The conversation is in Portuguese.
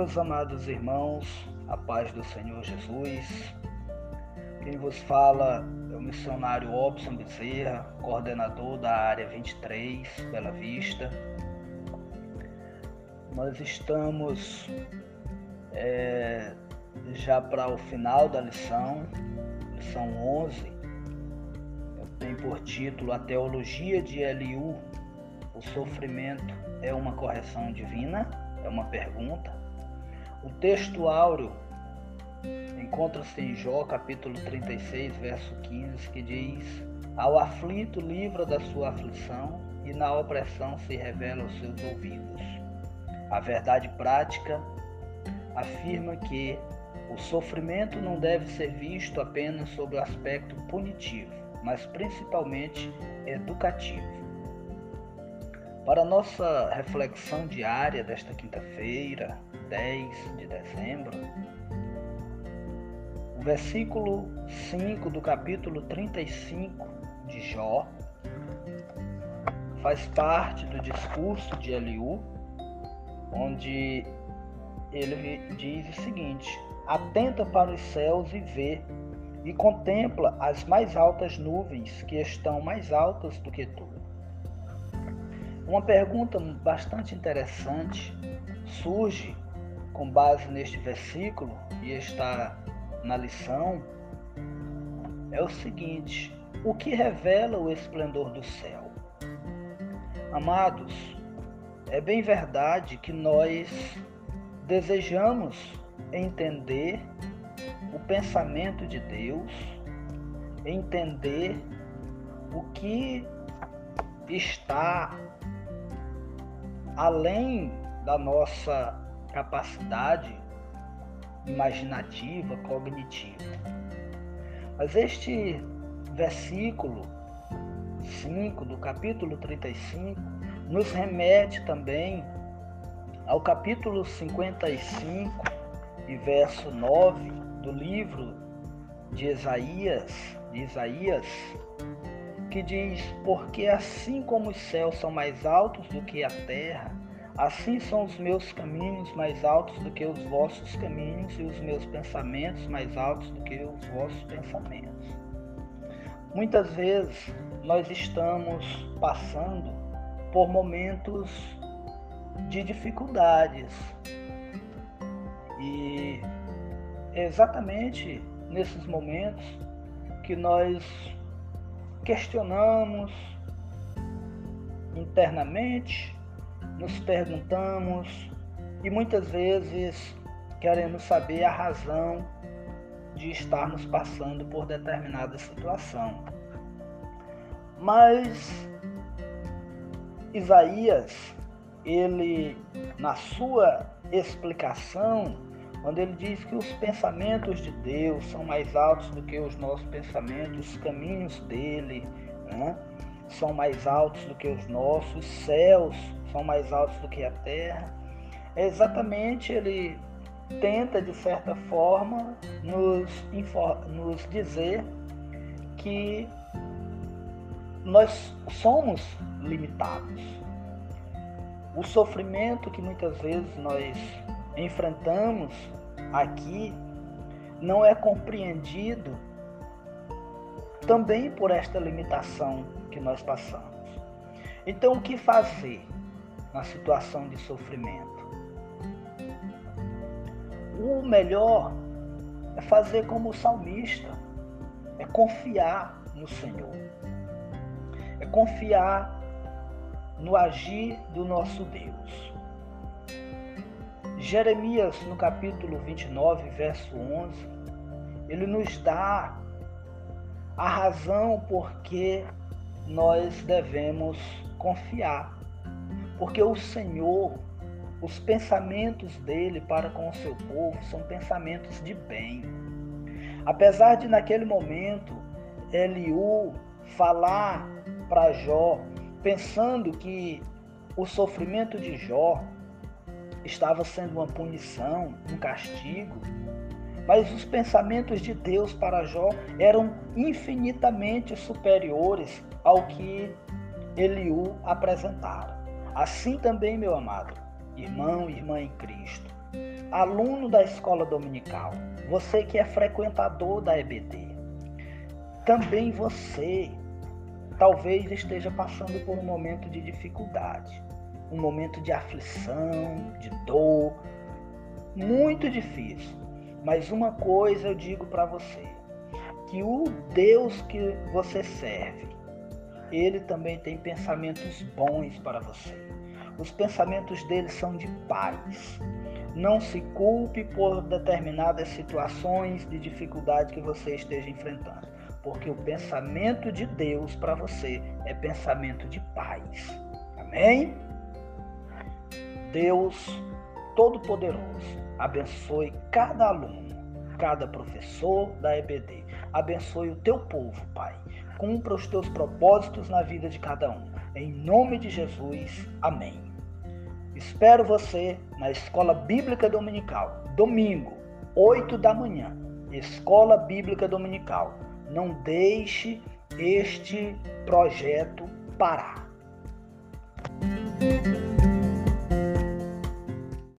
Meus amados irmãos, a paz do Senhor Jesus. Quem vos fala é o missionário Robson Bezerra, coordenador da área 23, Bela Vista. Nós estamos é, já para o final da lição, lição 11. Tem por título A Teologia de Eliú, o sofrimento é uma correção divina? É uma pergunta. O texto áureo encontra-se em Jó, capítulo 36, verso 15, que diz: Ao aflito livra da sua aflição e na opressão se revela aos seus ouvidos. A verdade prática afirma que o sofrimento não deve ser visto apenas sob o aspecto punitivo, mas principalmente educativo. Para nossa reflexão diária desta quinta-feira, 10 de dezembro, o versículo 5 do capítulo 35 de Jó faz parte do discurso de Eliú, onde ele diz o seguinte: Atenta para os céus e vê, e contempla as mais altas nuvens que estão mais altas do que tu uma pergunta bastante interessante surge com base neste versículo e está na lição. É o seguinte: o que revela o esplendor do céu? Amados, é bem verdade que nós desejamos entender o pensamento de Deus, entender o que está além da nossa capacidade imaginativa, cognitiva. Mas este versículo 5 do capítulo 35 nos remete também ao capítulo 55 e verso 9 do livro de Isaías, de Isaías, que diz: Porque assim como os céus são mais altos do que a terra, assim são os meus caminhos mais altos do que os vossos caminhos, e os meus pensamentos mais altos do que os vossos pensamentos. Muitas vezes nós estamos passando por momentos de dificuldades. E é exatamente nesses momentos que nós questionamos internamente, nos perguntamos e muitas vezes queremos saber a razão de estarmos passando por determinada situação. Mas Isaías, ele na sua explicação, quando ele diz que os pensamentos de Deus são mais altos do que os nossos pensamentos, os caminhos dele né, são mais altos do que os nossos, os céus são mais altos do que a terra. É exatamente ele tenta, de certa forma, nos, nos dizer que nós somos limitados. O sofrimento que muitas vezes nós enfrentamos aqui não é compreendido também por esta limitação que nós passamos. Então, o que fazer na situação de sofrimento? O melhor é fazer como o salmista, é confiar no Senhor, é confiar no agir do nosso Deus. Jeremias, no capítulo 29, verso 11, ele nos dá a razão por que nós devemos confiar. Porque o Senhor, os pensamentos dele para com o seu povo são pensamentos de bem. Apesar de naquele momento Eliú falar para Jó, pensando que o sofrimento de Jó estava sendo uma punição, um castigo, mas os pensamentos de Deus para Jó eram infinitamente superiores ao que Eliú apresentara. Assim também, meu amado, irmão e irmã em Cristo, aluno da escola dominical, você que é frequentador da EBD, também você talvez esteja passando por um momento de dificuldade, um momento de aflição, de dor, muito difícil. Mas uma coisa eu digo para você, que o Deus que você serve, ele também tem pensamentos bons para você. Os pensamentos dele são de paz. Não se culpe por determinadas situações de dificuldade que você esteja enfrentando, porque o pensamento de Deus para você é pensamento de paz. Amém? Deus Todo-Poderoso abençoe cada aluno, cada professor da EBD. Abençoe o teu povo, Pai. Cumpra os teus propósitos na vida de cada um. Em nome de Jesus, amém. Espero você na Escola Bíblica Dominical, domingo, 8 da manhã. Escola Bíblica Dominical. Não deixe este projeto parar.